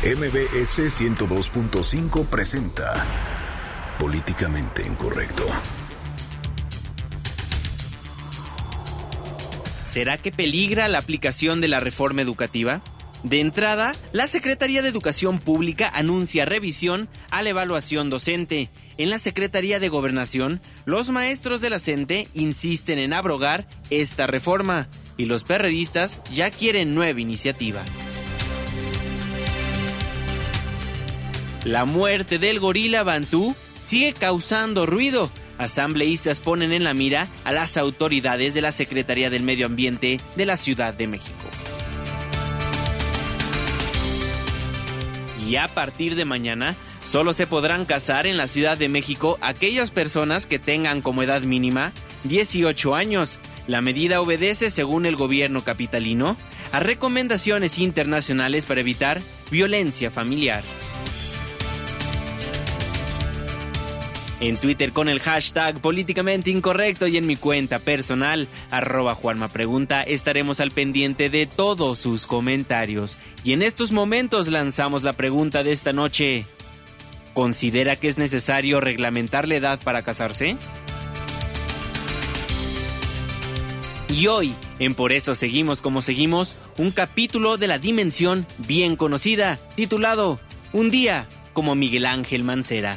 MBS 102.5 presenta Políticamente Incorrecto. ¿Será que peligra la aplicación de la reforma educativa? De entrada, la Secretaría de Educación Pública anuncia revisión a la evaluación docente. En la Secretaría de Gobernación, los maestros de la CENTE insisten en abrogar esta reforma y los perredistas ya quieren nueva iniciativa. La muerte del gorila Bantú sigue causando ruido. Asambleístas ponen en la mira a las autoridades de la Secretaría del Medio Ambiente de la Ciudad de México. Y a partir de mañana, solo se podrán casar en la Ciudad de México aquellas personas que tengan como edad mínima 18 años. La medida obedece, según el gobierno capitalino, a recomendaciones internacionales para evitar violencia familiar. En Twitter con el hashtag políticamente incorrecto y en mi cuenta personal, arroba Juanma Pregunta, estaremos al pendiente de todos sus comentarios. Y en estos momentos lanzamos la pregunta de esta noche. ¿Considera que es necesario reglamentar la edad para casarse? Y hoy, en Por eso seguimos como seguimos, un capítulo de la dimensión bien conocida, titulado Un día como Miguel Ángel Mancera.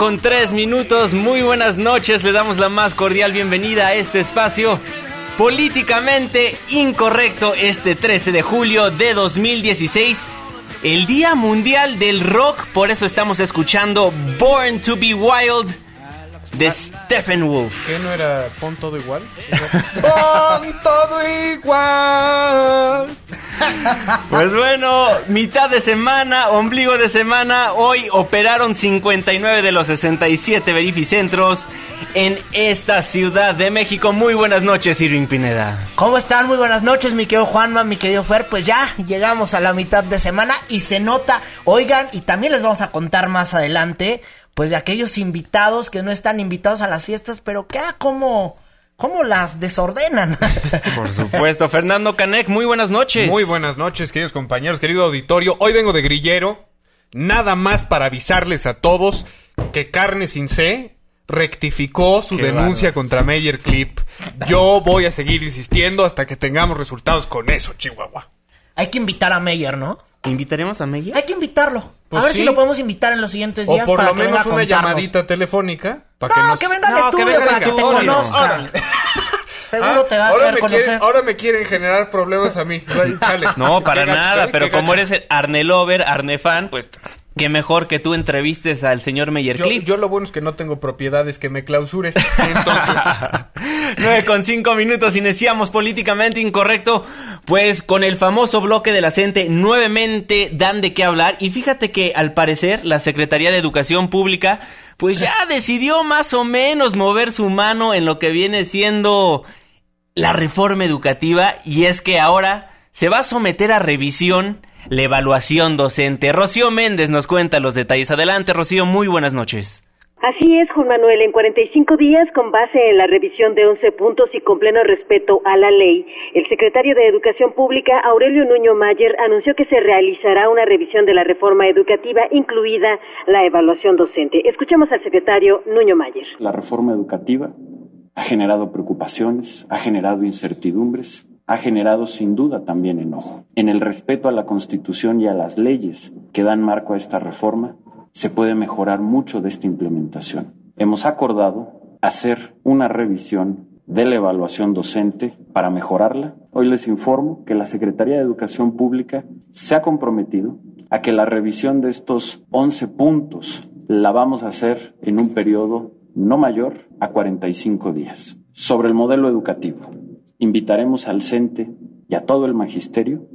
Con tres minutos. Muy buenas noches. Le damos la más cordial bienvenida a este espacio políticamente incorrecto este 13 de julio de 2016. El Día Mundial del Rock. Por eso estamos escuchando Born to Be Wild de Stephen Wolf. ¿Qué no era pon todo igual? pon todo igual. Pues bueno, mitad de semana, ombligo de semana. Hoy operaron 59 de los 67 verificentros en esta ciudad de México. Muy buenas noches, Irving Pineda. ¿Cómo están? Muy buenas noches, mi querido Juanma, mi querido Fer. Pues ya llegamos a la mitad de semana y se nota. Oigan, y también les vamos a contar más adelante pues de aquellos invitados que no están invitados a las fiestas, pero que ah, cómo, cómo las desordenan. Por supuesto, Fernando Canek, muy buenas noches. Muy buenas noches, queridos compañeros, querido auditorio. Hoy vengo de grillero, nada más para avisarles a todos que Carne Sin C rectificó su denuncia contra Meyer Clip. Yo voy a seguir insistiendo hasta que tengamos resultados con eso, Chihuahua. Hay que invitar a Meyer, ¿no? ¿Invitaremos a Meyer? Hay que invitarlo. Pues a ver si lo podemos invitar en los siguientes días. O por lo menos una llamadita telefónica. Para que, nos... que venga al estudio para que te conozcan. Seguro te va a ahora me conocer. ahora me quieren generar problemas a mí. No, para nada. Pero como eres el Arnelover, Arnefan, pues Qué mejor que tú entrevistes al señor Meyer yo, Yo lo bueno es que no tengo propiedades que me clausure. Entonces. 9 con 5 minutos, iniciamos políticamente incorrecto. Pues con el famoso bloque de la CENTE, nuevamente dan de qué hablar. Y fíjate que al parecer la Secretaría de Educación Pública, pues ya decidió más o menos mover su mano en lo que viene siendo la reforma educativa. Y es que ahora se va a someter a revisión la evaluación docente. Rocío Méndez nos cuenta los detalles. Adelante, Rocío, muy buenas noches. Así es, Juan Manuel. En 45 días, con base en la revisión de 11 puntos y con pleno respeto a la ley, el secretario de Educación Pública, Aurelio Nuño Mayer, anunció que se realizará una revisión de la reforma educativa, incluida la evaluación docente. Escuchemos al secretario Nuño Mayer. La reforma educativa ha generado preocupaciones, ha generado incertidumbres, ha generado sin duda también enojo. En el respeto a la Constitución y a las leyes que dan marco a esta reforma, se puede mejorar mucho de esta implementación. Hemos acordado hacer una revisión de la evaluación docente para mejorarla. Hoy les informo que la Secretaría de Educación Pública se ha comprometido a que la revisión de estos 11 puntos la vamos a hacer en un periodo no mayor a 45 días. Sobre el modelo educativo, invitaremos al CENTE y a todo el magisterio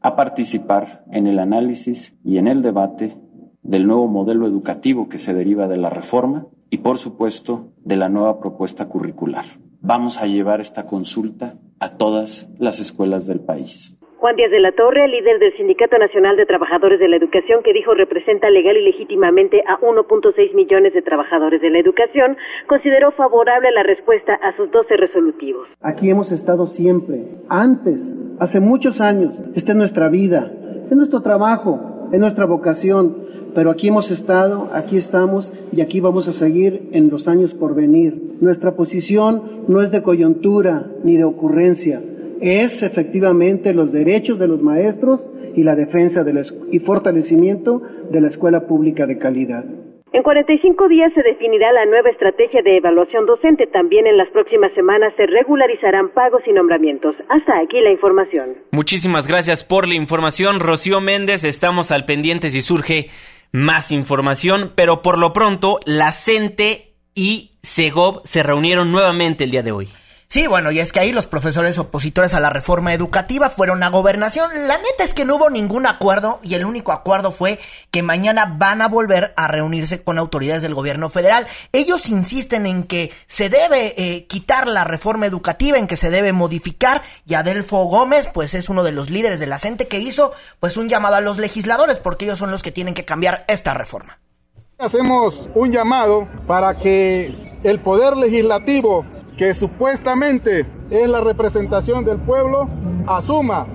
a participar en el análisis y en el debate del nuevo modelo educativo que se deriva de la reforma y, por supuesto, de la nueva propuesta curricular. Vamos a llevar esta consulta a todas las escuelas del país. Juan Díaz de la Torre, líder del Sindicato Nacional de Trabajadores de la Educación, que dijo representa legal y legítimamente a 1.6 millones de trabajadores de la educación, consideró favorable la respuesta a sus 12 resolutivos. Aquí hemos estado siempre, antes, hace muchos años. Esta es nuestra vida, es nuestro trabajo, es nuestra vocación pero aquí hemos estado, aquí estamos y aquí vamos a seguir en los años por venir. Nuestra posición no es de coyuntura ni de ocurrencia, es efectivamente los derechos de los maestros y la defensa y fortalecimiento de la escuela pública de calidad. En 45 días se definirá la nueva estrategia de evaluación docente. También en las próximas semanas se regularizarán pagos y nombramientos. Hasta aquí la información. Muchísimas gracias por la información, Rocío Méndez. Estamos al pendiente si surge más información, pero por lo pronto la CENTE y SEGOV se reunieron nuevamente el día de hoy. Sí, bueno, y es que ahí los profesores opositores a la reforma educativa fueron a gobernación. La neta es que no hubo ningún acuerdo y el único acuerdo fue que mañana van a volver a reunirse con autoridades del gobierno federal. Ellos insisten en que se debe eh, quitar la reforma educativa, en que se debe modificar y Adelfo Gómez pues es uno de los líderes de la CENTE que hizo pues un llamado a los legisladores porque ellos son los que tienen que cambiar esta reforma. Hacemos un llamado para que el poder legislativo que supuestamente es la representación del pueblo, asuma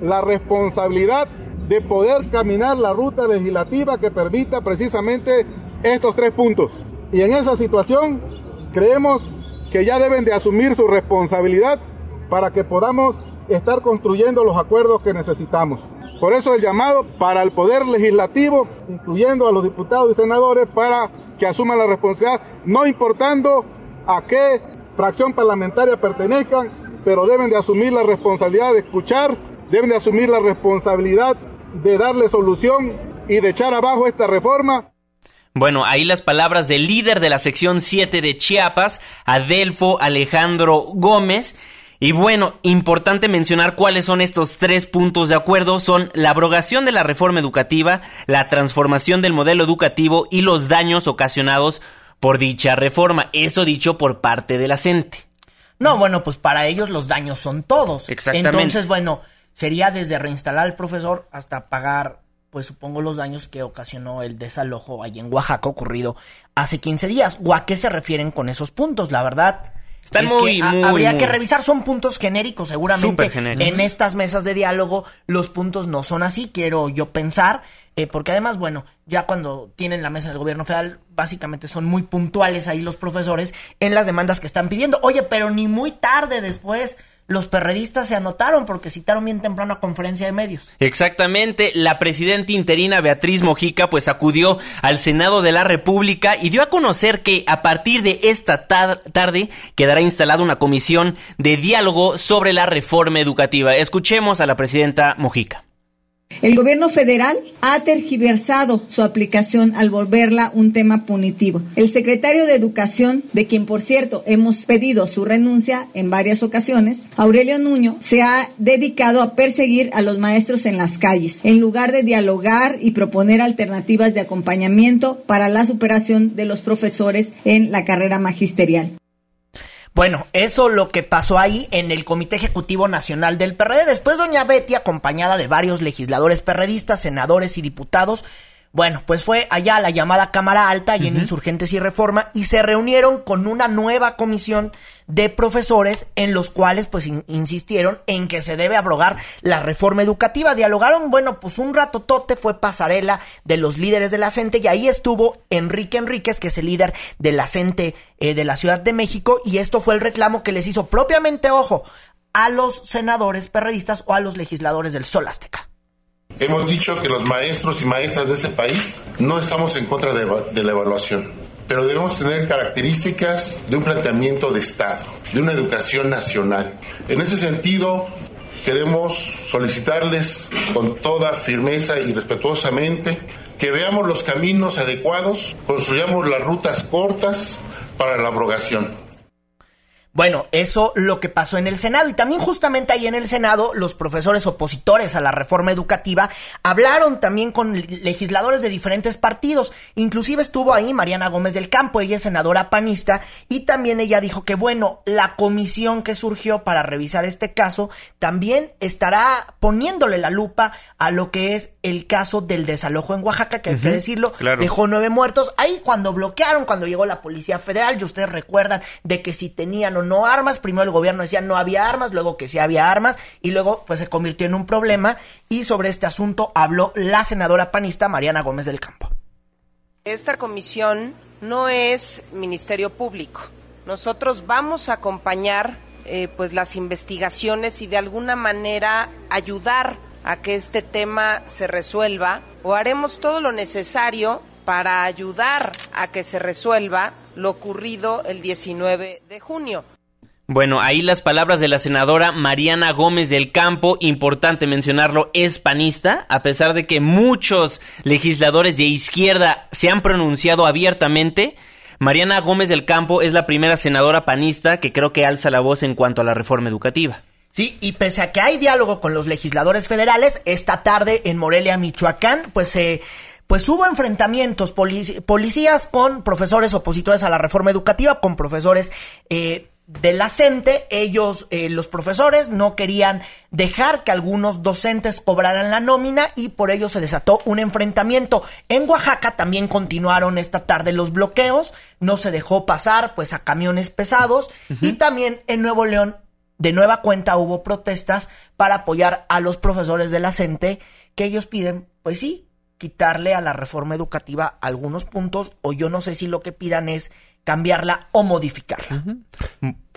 la responsabilidad de poder caminar la ruta legislativa que permita precisamente estos tres puntos. Y en esa situación creemos que ya deben de asumir su responsabilidad para que podamos estar construyendo los acuerdos que necesitamos. Por eso el llamado para el Poder Legislativo, incluyendo a los diputados y senadores, para que asuman la responsabilidad, no importando a qué fracción parlamentaria pertenezcan, pero deben de asumir la responsabilidad de escuchar, deben de asumir la responsabilidad de darle solución y de echar abajo esta reforma. Bueno, ahí las palabras del líder de la sección 7 de Chiapas, Adelfo Alejandro Gómez. Y bueno, importante mencionar cuáles son estos tres puntos de acuerdo. Son la abrogación de la reforma educativa, la transformación del modelo educativo y los daños ocasionados por dicha reforma. Eso dicho por parte de la CENTE. No, bueno, pues para ellos los daños son todos. Exactamente. Entonces, bueno, sería desde reinstalar al profesor hasta pagar, pues supongo, los daños que ocasionó el desalojo ahí en Oaxaca ocurrido hace 15 días. ¿O a qué se refieren con esos puntos? La verdad. Están muy, muy, Habría muy. que revisar, son puntos genéricos, seguramente. En estas mesas de diálogo, los puntos no son así, quiero yo pensar. Eh, porque además, bueno, ya cuando tienen la mesa del gobierno federal, básicamente son muy puntuales ahí los profesores en las demandas que están pidiendo. Oye, pero ni muy tarde después los perredistas se anotaron porque citaron bien temprano a conferencia de medios. Exactamente, la presidenta interina Beatriz Mojica pues acudió al Senado de la República y dio a conocer que a partir de esta tar tarde quedará instalada una comisión de diálogo sobre la reforma educativa. Escuchemos a la presidenta Mojica. El gobierno federal ha tergiversado su aplicación al volverla un tema punitivo. El secretario de Educación, de quien por cierto hemos pedido su renuncia en varias ocasiones, Aurelio Nuño, se ha dedicado a perseguir a los maestros en las calles, en lugar de dialogar y proponer alternativas de acompañamiento para la superación de los profesores en la carrera magisterial. Bueno, eso lo que pasó ahí en el Comité Ejecutivo Nacional del PRD. Después doña Betty, acompañada de varios legisladores perredistas, senadores y diputados, bueno, pues fue allá a la llamada Cámara Alta y en Insurgentes y Reforma y se reunieron con una nueva comisión de profesores en los cuales pues in- insistieron en que se debe abrogar la reforma educativa. Dialogaron, bueno, pues un rato tote fue pasarela de los líderes de la CENTE y ahí estuvo Enrique Enríquez, que es el líder de la CENTE eh, de la Ciudad de México y esto fue el reclamo que les hizo propiamente, ojo, a los senadores perredistas o a los legisladores del Sol Azteca. Hemos dicho que los maestros y maestras de este país no estamos en contra de, de la evaluación, pero debemos tener características de un planteamiento de Estado, de una educación nacional. En ese sentido, queremos solicitarles con toda firmeza y respetuosamente que veamos los caminos adecuados, construyamos las rutas cortas para la abrogación. Bueno, eso lo que pasó en el Senado. Y también justamente ahí en el Senado los profesores opositores a la reforma educativa hablaron también con legisladores de diferentes partidos, inclusive estuvo ahí Mariana Gómez del Campo, ella es senadora panista y también ella dijo que bueno, la comisión que surgió para revisar este caso también estará poniéndole la lupa a lo que es el caso del desalojo en Oaxaca, que hay que decirlo, dejó nueve muertos, ahí cuando bloquearon, cuando llegó la Policía Federal, y ustedes recuerdan de que si tenían no armas. Primero el gobierno decía no había armas, luego que sí había armas y luego pues se convirtió en un problema y sobre este asunto habló la senadora panista Mariana Gómez del Campo. Esta comisión no es Ministerio Público. Nosotros vamos a acompañar eh, pues las investigaciones y de alguna manera ayudar a que este tema se resuelva o haremos todo lo necesario para ayudar a que se resuelva lo ocurrido el 19 de junio. Bueno, ahí las palabras de la senadora Mariana Gómez del Campo, importante mencionarlo, es panista, a pesar de que muchos legisladores de izquierda se han pronunciado abiertamente. Mariana Gómez del Campo es la primera senadora panista que creo que alza la voz en cuanto a la reforma educativa. Sí, y pese a que hay diálogo con los legisladores federales, esta tarde en Morelia, Michoacán, pues se pues hubo enfrentamientos policías con profesores opositores a la reforma educativa, con profesores eh, de la CENTE. Ellos, eh, los profesores, no querían dejar que algunos docentes cobraran la nómina y por ello se desató un enfrentamiento. En Oaxaca también continuaron esta tarde los bloqueos, no se dejó pasar pues a camiones pesados y también en Nuevo León de nueva cuenta hubo protestas para apoyar a los profesores de la CENTE que ellos piden, pues sí, quitarle a la reforma educativa algunos puntos o yo no sé si lo que pidan es cambiarla o modificarla.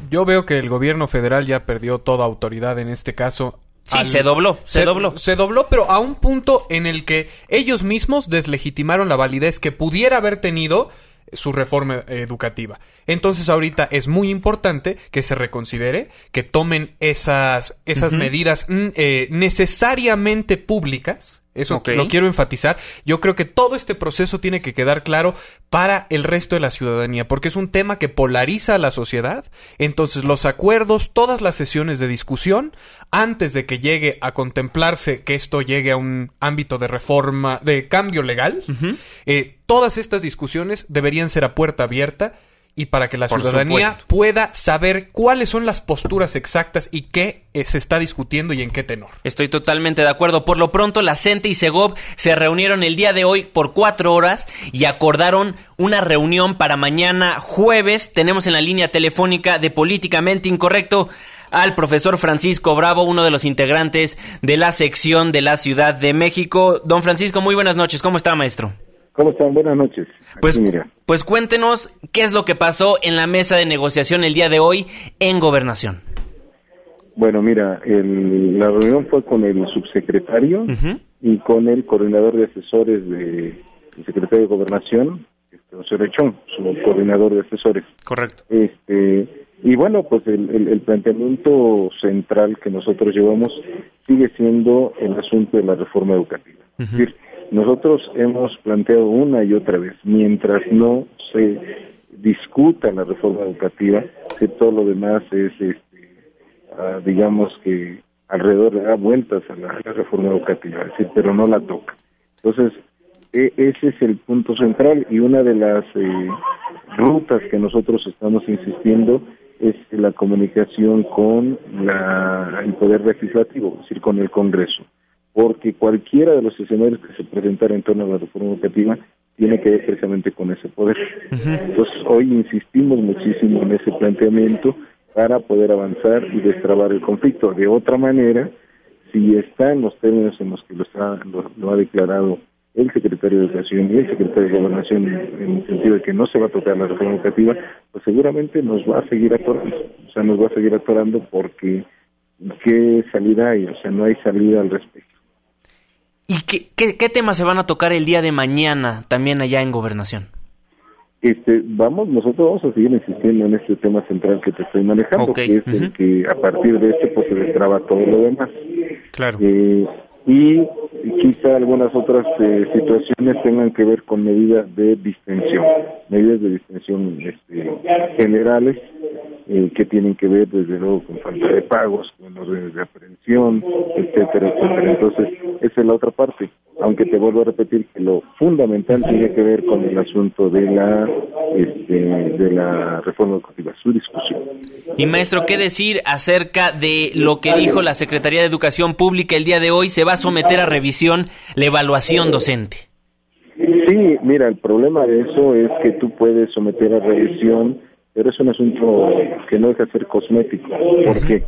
Yo veo que el gobierno federal ya perdió toda autoridad en este caso. Sí, se dobló, se, dobló. Se dobló, pero a un punto en el que ellos mismos deslegitimaron la validez que pudiera haber tenido su reforma educativa. Entonces ahorita es muy importante que se reconsidere, que tomen esas, esas medidas mm, eh, necesariamente públicas eso lo quiero enfatizar. Yo creo que todo este proceso tiene que quedar claro para el resto de la ciudadanía, porque es un tema que polariza a la sociedad. Entonces, los acuerdos, todas las sesiones de discusión, antes de que llegue a contemplarse que esto llegue a un ámbito de reforma, de cambio legal, eh, todas estas discusiones deberían ser a puerta abierta y para que la ciudadanía pueda saber cuáles son las posturas exactas y qué se está discutiendo y en qué tenor. Estoy totalmente de acuerdo. Por lo pronto, la CENTE y Segov se reunieron el día de hoy por cuatro horas y acordaron una reunión para mañana jueves. Tenemos en la línea telefónica de Políticamente Incorrecto al profesor Francisco Bravo, uno de los integrantes de la sección de la Ciudad de México. Don Francisco, muy buenas noches. ¿Cómo está, maestro? ¿Cómo están? Buenas noches. Pues, pues cuéntenos qué es lo que pasó en la mesa de negociación el día de hoy en Gobernación. Bueno, mira, la reunión fue con el subsecretario y con el coordinador de asesores del secretario de Gobernación, este, José Rechón, su coordinador de asesores. Correcto. Este, y bueno, pues el, planteamiento central que nosotros llevamos sigue siendo el asunto de la reforma educativa. Es decir, nosotros hemos planteado una y otra vez, mientras no se discuta la reforma educativa, que todo lo demás es, este, ah, digamos que alrededor le da vueltas a la, reforma educativa, pero no la toca. Entonces, e, ese es el punto central y una de las eh, rutas que nosotros estamos insistiendo es la comunicación con el poder legislativo, es decir, con el Congreso porque cualquiera de los escenarios que se presentaran en torno a la reforma educativa tiene que ver precisamente con ese poder. Entonces, hoy insistimos muchísimo en ese planteamiento para poder avanzar y destrabar el conflicto. De otra manera, si está en los términos en los que lo, está, lo, ha declarado el secretario de Educación y el secretario de Gobernación en el sentido de que no se va a tocar la reforma educativa, pues seguramente nos va a seguir atorando. O sea, nos va a seguir atorando porque ¿qué salida hay? O sea, no hay salida al respecto. ¿Y qué, qué, qué temas se van a tocar el día de mañana también allá en Gobernación? Este, vamos, nosotros vamos a seguir insistiendo en este tema central que te estoy manejando, Ok, que es el que a partir de este pues se destraba todo lo demás. Claro. Eh, y quizá algunas otras eh, situaciones tengan que ver con medidas de distensión, medidas de distensión este, generales eh, que tienen que ver desde luego con falta de pagos, con órdenes de aprehensión, etcétera, etcétera. Entonces, esa es la otra parte, aunque te vuelvo a repetir que lo fundamental tiene que ver con el asunto de la este, de la reforma educativa, su discusión. Y maestro, ¿qué decir acerca de lo que dijo la Secretaría de Educación Pública el día de hoy? Se va a someter a revisión la evaluación docente. Sí, mira, el problema de eso es que tú puedes someter a revisión, pero es un asunto que no deja de ser cosmético. ¿Por qué?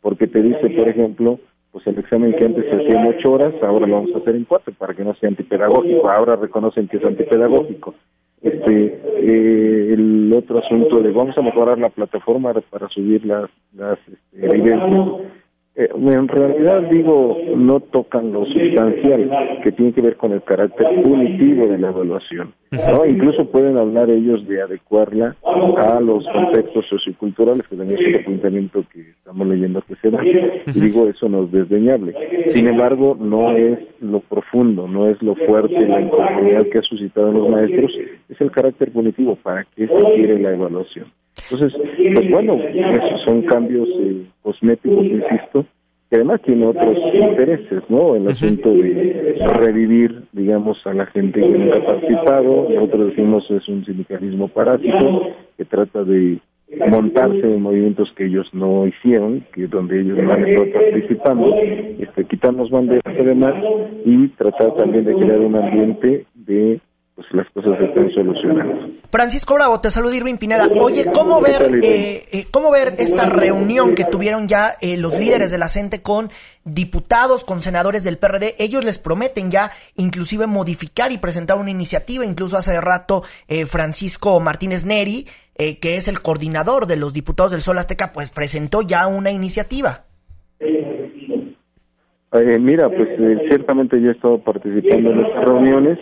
Porque te dice, por ejemplo, pues el examen que antes se hacía en ocho horas, ahora lo vamos a hacer en cuatro para que no sea antipedagógico. Ahora reconocen que es antipedagógico. Este, eh, el otro asunto de vamos a mejorar la plataforma para subir las, las este, evidencias. Eh, en realidad digo no tocan lo sustancial que tiene que ver con el carácter punitivo de la evaluación ¿no? incluso pueden hablar ellos de adecuarla a los contextos socioculturales que también es otro planteamiento que estamos leyendo que se da. Y digo eso no es desdeñable. Sin embargo no es lo profundo no es lo fuerte la inconformidad que ha suscitado en los maestros es el carácter punitivo para qué se quiere la evaluación entonces, pues bueno, esos son cambios eh, cosméticos, insisto, que además tiene otros intereses, ¿no? El asunto de revivir, digamos, a la gente que nunca ha participado, nosotros decimos es un sindicalismo parásito que trata de montarse en movimientos que ellos no hicieron, que donde ellos no han estado participando, este, quitarnos banderas además y tratar también de crear un ambiente de pues las cosas están solucionando. Francisco Bravo, te saluda Irving Pineda. Oye, ¿cómo ¿Qué tal, ver, eh, eh, ¿cómo ver esta reunión que tuvieron ya eh, los líderes de la CENTE con diputados, con senadores del PRD? Ellos les prometen ya inclusive modificar y presentar una iniciativa. Incluso hace rato eh, Francisco Martínez Neri, eh, que es el coordinador de los diputados del Sol Azteca, pues presentó ya una iniciativa. Eh, mira, pues eh, ciertamente yo he estado participando en estas reuniones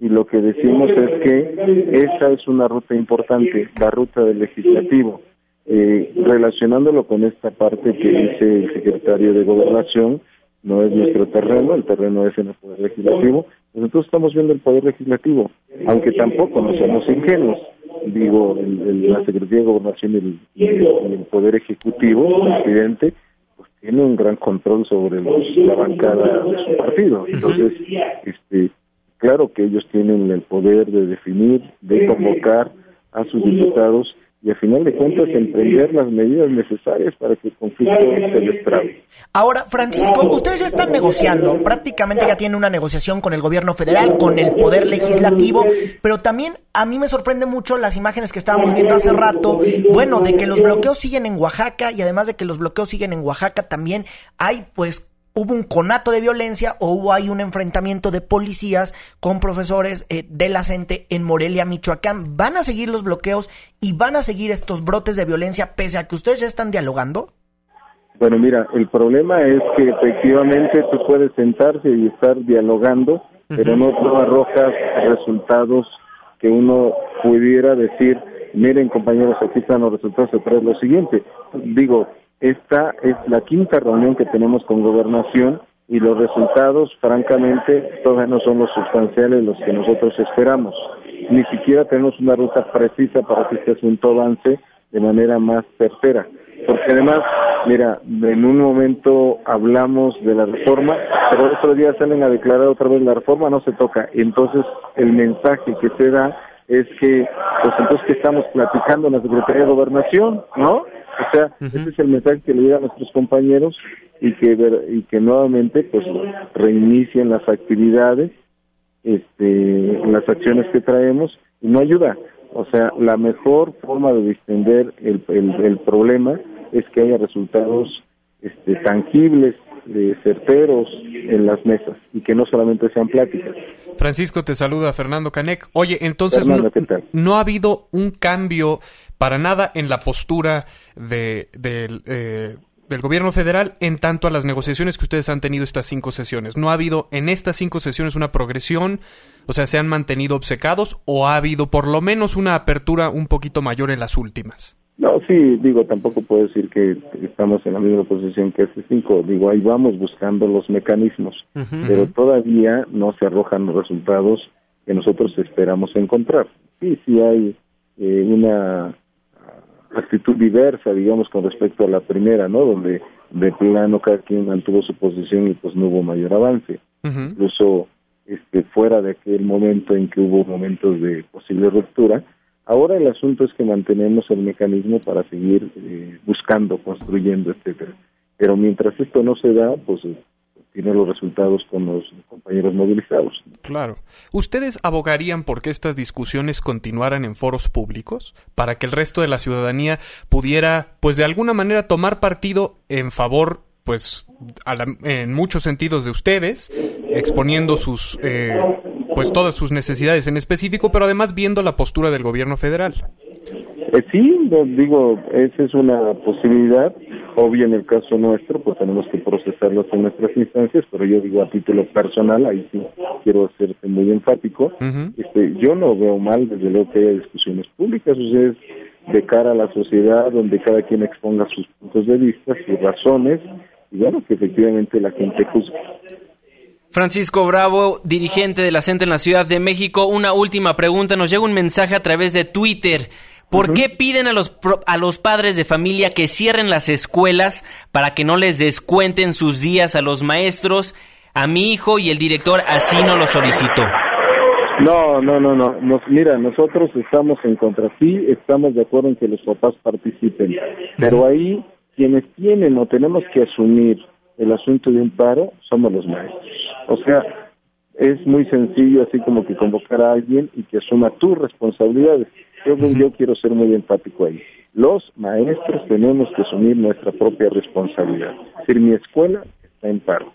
y lo que decimos es que esa es una ruta importante, la ruta del legislativo. Eh, relacionándolo con esta parte que dice el secretario de Gobernación, no es nuestro terreno, el terreno es en el Poder Legislativo. Nosotros estamos viendo el Poder Legislativo, aunque tampoco no somos ingenuos. Digo, el- el- la Secretaría de Gobernación y el, el- Poder Ejecutivo, el presidente, tiene un gran control sobre los, la bancada de su partido. Entonces, este, claro que ellos tienen el poder de definir, de convocar a sus diputados y a final de cuentas emprender las medidas necesarias para que el conflicto se destrabe. Ahora, Francisco, ustedes ya están negociando, prácticamente ya tienen una negociación con el gobierno federal, con el poder legislativo, pero también a mí me sorprende mucho las imágenes que estábamos viendo hace rato, bueno, de que los bloqueos siguen en Oaxaca y además de que los bloqueos siguen en Oaxaca también hay pues hubo un conato de violencia o hubo ahí un enfrentamiento de policías con profesores eh, de la CENTE en Morelia, Michoacán. ¿Van a seguir los bloqueos y van a seguir estos brotes de violencia pese a que ustedes ya están dialogando? Bueno, mira, el problema es que efectivamente tú puedes sentarse y estar dialogando, pero no tú arrojas resultados que uno pudiera decir, miren compañeros, aquí están los resultados, se trae lo siguiente. Digo, esta es la quinta reunión que tenemos con gobernación y los resultados, francamente, todavía no son los sustanciales los que nosotros esperamos. Ni siquiera tenemos una ruta precisa para que este asunto avance de manera más certera. Porque además, mira, en un momento hablamos de la reforma, pero otro día salen a declarar otra vez la reforma, no se toca. Entonces, el mensaje que se da es que, pues entonces que estamos platicando en la Secretaría de Gobernación, ¿no? O sea, ese es el mensaje que le llega a nuestros compañeros y que ver- y que nuevamente pues reinicien las actividades, este, las acciones que traemos y no ayuda. O sea, la mejor forma de distender el, el, el problema es que haya resultados este, tangibles, eh, certeros en las mesas y que no solamente sean pláticas. Francisco, te saluda Fernando Canec. Oye, entonces Fernando, no, ha habido un cambio para nada en la postura de, del, eh, del gobierno federal en tanto a las negociaciones que ustedes han tenido estas cinco sesiones. ¿No ha habido en estas cinco sesiones una progresión? O sea, ¿se han mantenido obcecados o ha habido por lo menos una apertura un poquito mayor en las últimas? No, sí, digo, tampoco puedo decir que estamos en la misma posición que este cinco. Digo, ahí vamos buscando los mecanismos, pero todavía no se arrojan los resultados que nosotros esperamos encontrar. Sí, sí hay eh, una actitud diversa, digamos, con respecto a la primera, ¿no? Donde de plano cada quien mantuvo su posición y pues no hubo mayor avance. Incluso este, fuera de aquel momento en que hubo momentos de posible ruptura. Ahora el asunto es que mantenemos el mecanismo para seguir eh, buscando, construyendo, etcétera. Pero mientras esto no se da, pues tiene los resultados con los compañeros movilizados. Claro. ¿Ustedes abogarían por que estas discusiones continuaran en foros públicos para que el resto de la ciudadanía pudiera, pues de alguna manera, tomar partido en favor, pues, en muchos sentidos de ustedes, exponiendo sus, eh, pues, todas sus necesidades en específico, pero además viendo la postura del gobierno federal? Eh, sí, digo, esa es una posibilidad. Obvio, en el caso nuestro, pues tenemos que procesarlo en nuestras instancias, pero yo digo a título personal, ahí sí quiero hacerte muy enfático. este, yo no veo mal, desde luego, que haya discusiones públicas, o sea, es de cara a la sociedad, donde cada quien exponga sus puntos de vista, sus razones, y bueno, que efectivamente la gente juzgue. Francisco Bravo, dirigente de la CENTE en la Ciudad de México. Una última pregunta. Nos llega un mensaje a través de Twitter. ¿Por qué piden a los, a los padres de familia que cierren las escuelas para que no les descuenten sus días a los maestros? A mi hijo y el director así no lo solicitó. No, no, no, no. Nos, mira, nosotros estamos en contra. Sí, estamos de acuerdo en que los papás participen. Pero ahí, quienes tienen o tenemos que asumir el asunto de un paro, somos los maestros. O sea, es muy sencillo así como que convocar a alguien y que asuma tus responsabilidades. Yo, yo quiero ser muy enfático ahí. Los maestros tenemos que asumir nuestra propia responsabilidad. Es decir, mi escuela está en paro,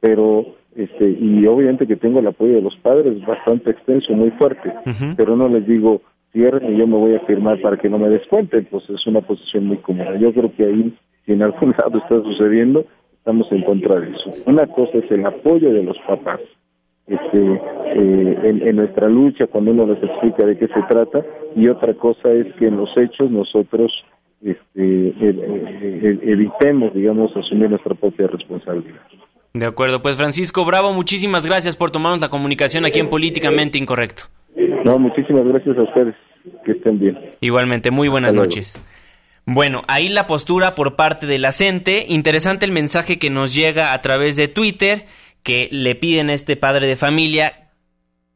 pero este y obviamente que tengo el apoyo de los padres bastante extenso, muy fuerte, pero no les digo cierren y yo me voy a firmar para que no me descuenten, pues es una posición muy cómoda. Yo creo que ahí, si en algún lado está sucediendo, estamos en contra de eso. Una cosa es el apoyo de los papás este, eh, en, nuestra lucha cuando uno les explica de qué se trata y otra cosa es que en los hechos nosotros este, evitemos, digamos, asumir nuestra propia responsabilidad. De acuerdo, pues Francisco Bravo, muchísimas gracias por tomarnos la comunicación aquí en Políticamente Incorrecto. No, muchísimas gracias a ustedes, que estén bien. Igualmente, muy buenas noches. Bueno, ahí la postura por parte de la CENTE, interesante el mensaje que nos llega a través de Twitter que le piden a este padre de familia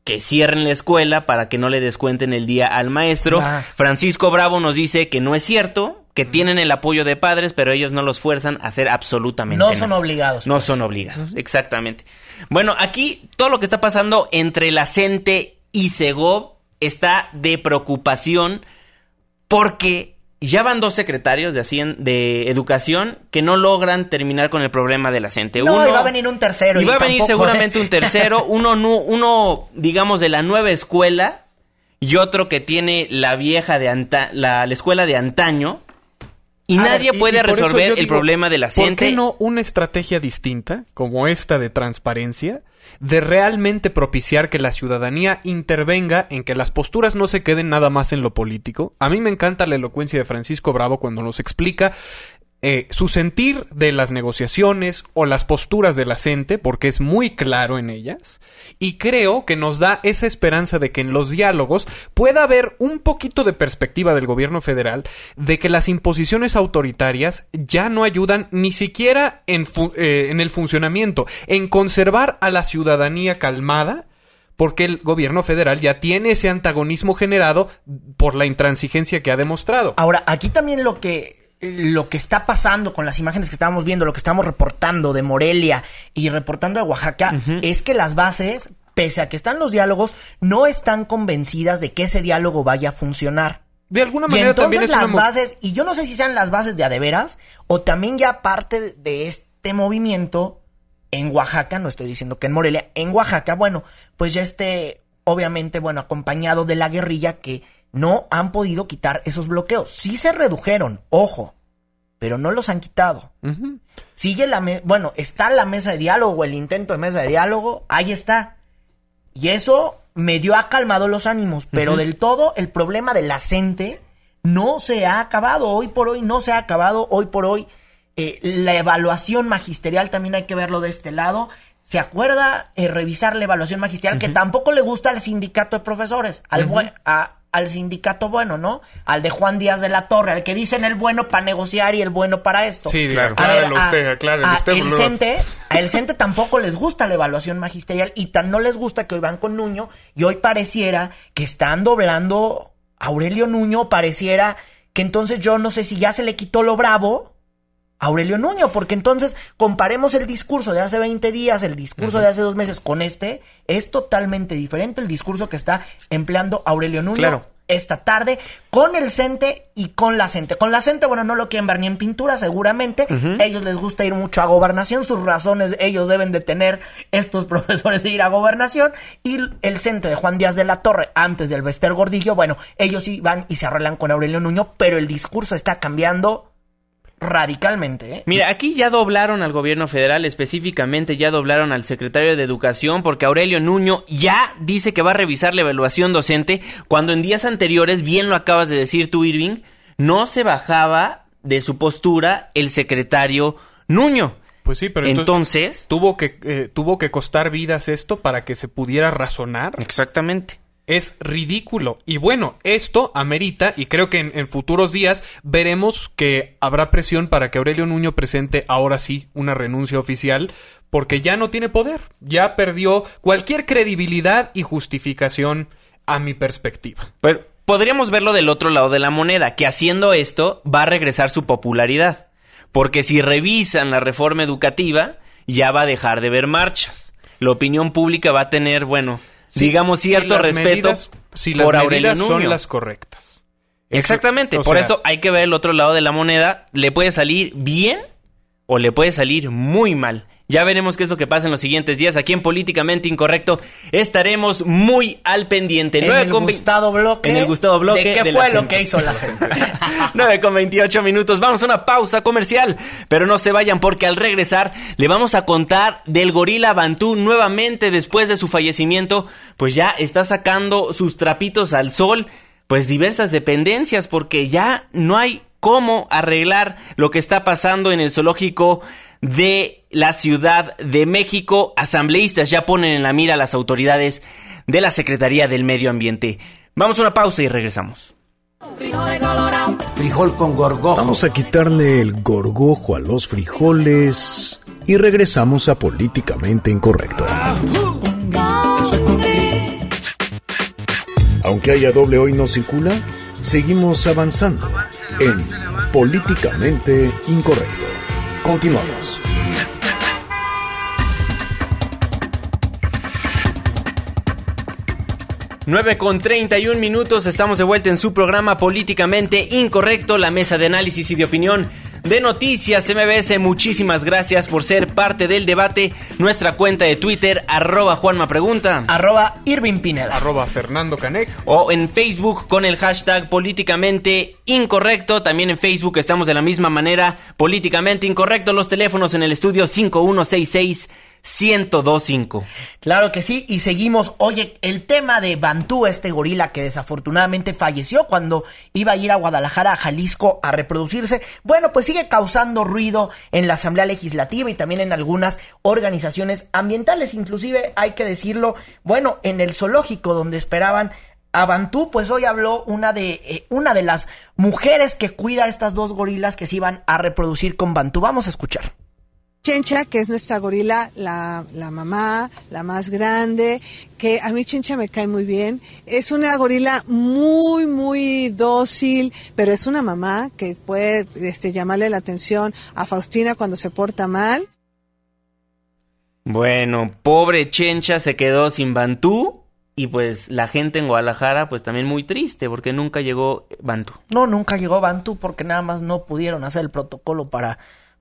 que cierren la escuela para que no le descuenten el día al maestro. Francisco Bravo nos dice que no es cierto, que tienen el apoyo de padres, pero ellos no los fuerzan a hacer absolutamente no nada. No son obligados. No pues. son obligados, exactamente. Bueno, aquí todo lo que está pasando entre la CENTE y Segov está de preocupación porque ya van dos secretarios de, de educación que no logran terminar con el problema de la gente. No, uno, va a venir un tercero. Y, va a venir seguramente un tercero, uno, uno, digamos, de la nueva escuela y otro que tiene la vieja de la, escuela de antaño. Y nadie puede resolver el problema de la gente. ¿Por qué no una estrategia distinta, como esta de transparencia, de realmente propiciar que la ciudadanía intervenga en que las posturas no se queden nada más en lo político. A mí me encanta la elocuencia de Francisco Bravo cuando nos explica eh, su sentir de las negociaciones o las posturas de la gente, porque es muy claro en ellas, y creo que nos da esa esperanza de que en los diálogos pueda haber un poquito de perspectiva del gobierno federal de que las imposiciones autoritarias ya no ayudan ni siquiera en, eh, en el funcionamiento, en conservar a la ciudadanía calmada, porque el gobierno federal ya tiene ese antagonismo generado por la intransigencia que ha demostrado. Ahora, aquí también lo que lo que está pasando con las imágenes que estábamos viendo, lo que estamos reportando de Morelia y reportando de Oaxaca, es que las bases, pese a que están los diálogos, no están convencidas de que ese diálogo vaya a funcionar. De alguna manera también es las bases, y yo no sé si sean las bases de adeveras, o también ya parte de este movimiento en Oaxaca, no estoy diciendo que en Morelia, en Oaxaca, bueno, pues ya esté, obviamente, bueno, acompañado de la guerrilla que no han podido quitar esos bloqueos. Sí se redujeron, ojo, pero no los han quitado. Sigue la me bueno, está la mesa de diálogo, el intento de mesa de diálogo, ahí está. Y eso medio ha calmado los ánimos, pero del todo el problema de la gente no se ha acabado. Hoy por hoy no se ha acabado. Hoy por hoy eh, la evaluación magisterial también hay que verlo de este lado. ¿Se acuerda eh, revisar la evaluación magisterial que tampoco le gusta al sindicato de profesores? Al, buen- a- al sindicato bueno, ¿no? Al de Juan Díaz de la Torre, al que dicen el bueno para negociar y el bueno para esto. Sí, ver, a- usted, acláralo usted, el. CENTE, a el CENTE tampoco les gusta la evaluación magisterial y tan no les gusta que hoy van con Nuño y hoy pareciera que están doblando a Aurelio Nuño, pareciera que entonces yo no sé si ya se le quitó lo bravo Aurelio Nuño, porque entonces comparemos el discurso de hace 20 días, el discurso de hace dos meses con este, es totalmente diferente el discurso que está empleando Aurelio Nuño Claro. esta tarde con el CENTE y con la CENTE. Con la CENTE, bueno, no lo quieren ver ni en pintura, seguramente. Ellos les gusta ir mucho a gobernación, sus razones ellos deben de tener estos profesores de ir a gobernación. Y el CENTE de Juan Díaz de la Torre, antes del Bester Gordillo, bueno, ellos sí van y se arreglan con Aurelio Nuño, pero el discurso está cambiando radicalmente, ¿eh? Mira, aquí ya doblaron al gobierno federal, específicamente ya doblaron al secretario de Educación, porque Aurelio Nuño ya dice que va a revisar la evaluación docente, cuando en días anteriores, bien lo acabas de decir tú, Irving, no se bajaba de su postura el secretario Nuño. Pues sí, pero entonces, tuvo que eh, tuvo que costar vidas esto para que se pudiera razonar. Exactamente. Es ridículo. Y bueno, esto amerita, y creo que en, futuros días veremos que habrá presión para que Aurelio Nuño presente ahora sí una renuncia oficial, porque ya no tiene poder. Ya perdió cualquier credibilidad y justificación a mi perspectiva. Pero podríamos verlo del otro lado de la moneda, que haciendo esto va a regresar su popularidad. Porque si revisan la reforma educativa, ya va a dejar de ver marchas. La opinión pública va a tener, bueno, Sí, digamos, si cierto las respeto medidas- si las por Aurelio Nuño. son las correctas. Exactamente, o por sea- eso hay que ver el otro lado de la moneda. Le puede salir bien o le puede salir muy mal. Ya veremos qué es lo que pasa en los siguientes días. Aquí en Políticamente Incorrecto estaremos muy al pendiente. En el con gustado bloque. En el gustado bloque. ¿De qué de fue lo que hizo la CENTE? 9 con 28 minutos. Vamos a una pausa comercial. Pero no se vayan porque al regresar le vamos a contar del gorila Bantú nuevamente después de su fallecimiento. Pues ya está sacando sus trapitos al sol. Pues diversas dependencias porque ya no hay cómo arreglar lo que está pasando en el zoológico de la Ciudad de México. Asambleístas ya ponen en la mira a las autoridades de la Secretaría del Medio Ambiente. Vamos a una pausa y regresamos. Frijol con gorgojo. Vamos a quitarle el gorgojo a los frijoles y regresamos a Políticamente Incorrecto. Aunque haya doble hoy no circula, seguimos avanzando en Políticamente Incorrecto. Continuamos. Nueve con 31 minutos, estamos de vuelta en su programa Políticamente Incorrecto, la mesa de análisis y de opinión de noticias MBS. Muchísimas gracias por ser parte del debate. Nuestra cuenta de Twitter, arroba Juanma Pregunta. Arroba Irving Pineda. Arroba Fernando Canec. O en Facebook con el hashtag Políticamente Incorrecto. También en Facebook estamos de la misma manera, Políticamente Incorrecto. Los teléfonos en el estudio 5166 1025. Claro que sí, y seguimos. Oye, el tema de Bantú, este gorila que desafortunadamente falleció cuando iba a ir a Guadalajara, a Jalisco, a reproducirse, bueno, pues sigue causando ruido en la Asamblea Legislativa y también en algunas organizaciones ambientales, inclusive hay que decirlo, bueno, en el zoológico donde esperaban a Bantú, pues hoy habló una de, eh, una de las mujeres que cuida a estas dos gorilas que se iban a reproducir con Bantú. Vamos a escuchar. Chencha, que es nuestra gorila, la, la mamá, la más grande, que a mí Chencha me cae muy bien. Es una gorila muy, muy dócil, pero es una mamá que puede este, llamarle la atención a Faustina cuando se porta mal. Bueno, pobre Chencha se quedó sin Bantú y pues la gente en Guadalajara pues también muy triste porque nunca llegó Bantú. No, nunca llegó Bantú porque nada más no pudieron hacer el protocolo para,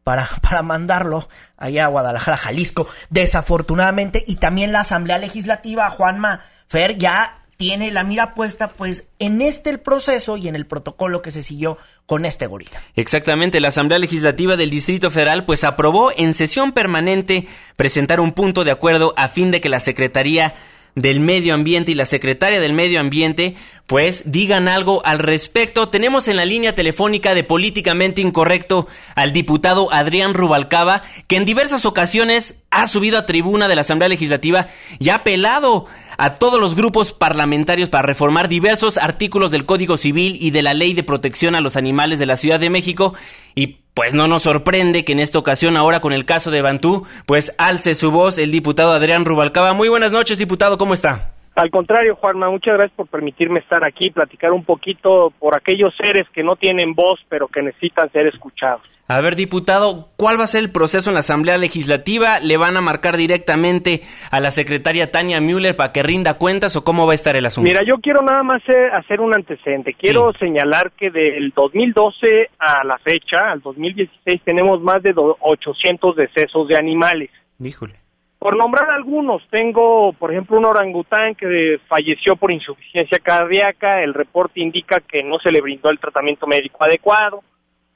para, para mandarlo allá a Guadalajara, Jalisco, desafortunadamente. Y también la Asamblea Legislativa, Juanma Fer, ya tiene la mira puesta pues en este el proceso y en el protocolo que se siguió con este gorila. Exactamente, la Asamblea Legislativa del Distrito Federal pues aprobó en sesión permanente presentar un punto de acuerdo a fin de que la Secretaría del Medio Ambiente y la secretaria del Medio Ambiente, pues digan algo al respecto. Tenemos en la línea telefónica de Políticamente Incorrecto al diputado Adrián Rubalcaba, que en diversas ocasiones ha subido a tribuna de la Asamblea Legislativa y ha apelado a todos los grupos parlamentarios para reformar diversos artículos del Código Civil y de la Ley de Protección a los Animales de la Ciudad de México y pues no nos sorprende que en esta ocasión, ahora con el caso de Bantú, pues alce su voz el diputado Adrián Rubalcaba. Muy buenas noches, diputado, ¿cómo está? Al contrario, Juanma, muchas gracias por permitirme estar aquí, platicar un poquito por aquellos seres que no tienen voz, pero que necesitan ser escuchados. A ver, diputado, ¿cuál va a ser el proceso en la Asamblea Legislativa? ¿Le van a marcar directamente a la secretaria Tania Müller para que rinda cuentas o cómo va a estar el asunto? Mira, yo quiero nada más eh, hacer un antecedente. Quiero señalar que del 2012 a la fecha, al 2016, tenemos más de 800 decesos de animales. Híjole. Por nombrar algunos, tengo, por ejemplo, un orangután que falleció por insuficiencia cardíaca. El reporte indica que no se le brindó el tratamiento médico adecuado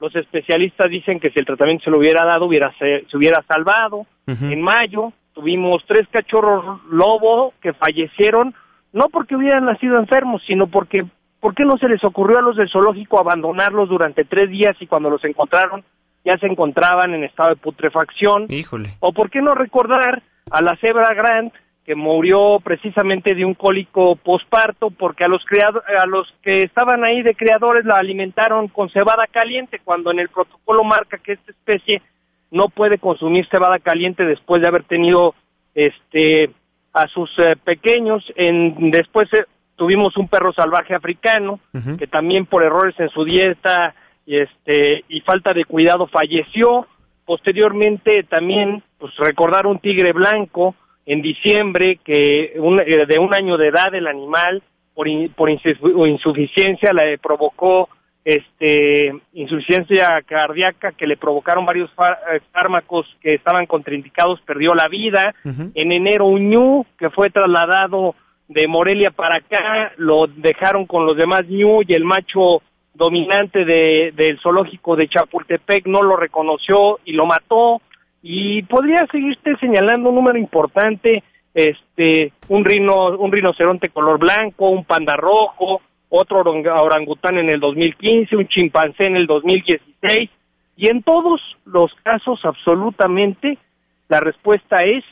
los especialistas dicen que si el tratamiento se lo hubiera dado, hubiera se, hubiera salvado. En mayo tuvimos tres cachorros lobo que fallecieron, no porque hubieran nacido enfermos, sino porque, ¿por qué no se les ocurrió a los del zoológico abandonarlos durante tres días y cuando los encontraron ya se encontraban en estado de putrefacción? Híjole. ¿O por qué no recordar a la cebra Grant que murió precisamente de un cólico posparto porque a los a los que estaban ahí de criadores la alimentaron con cebada caliente cuando en el protocolo marca que esta especie no puede consumir cebada caliente después de haber tenido este a sus eh, pequeños. En después eh, tuvimos un perro salvaje africano que también por errores en su dieta y este y falta de cuidado falleció. Posteriormente también pues recordar un tigre blanco en diciembre que eh, de un año de edad el animal por, por insuficiencia le provocó este insuficiencia cardíaca que le provocaron varios eh, fármacos que estaban contraindicados perdió la vida. En enero un ñu que fue trasladado de Morelia para acá lo dejaron con los demás ñu y el macho dominante de, del zoológico de Chapultepec no lo reconoció y lo mató y podría seguirte señalando un número importante, este, un rino, un rinoceronte color blanco, un panda rojo, otro orangután en el 2015, un chimpancé en el 2016, y en todos los casos absolutamente la respuesta es,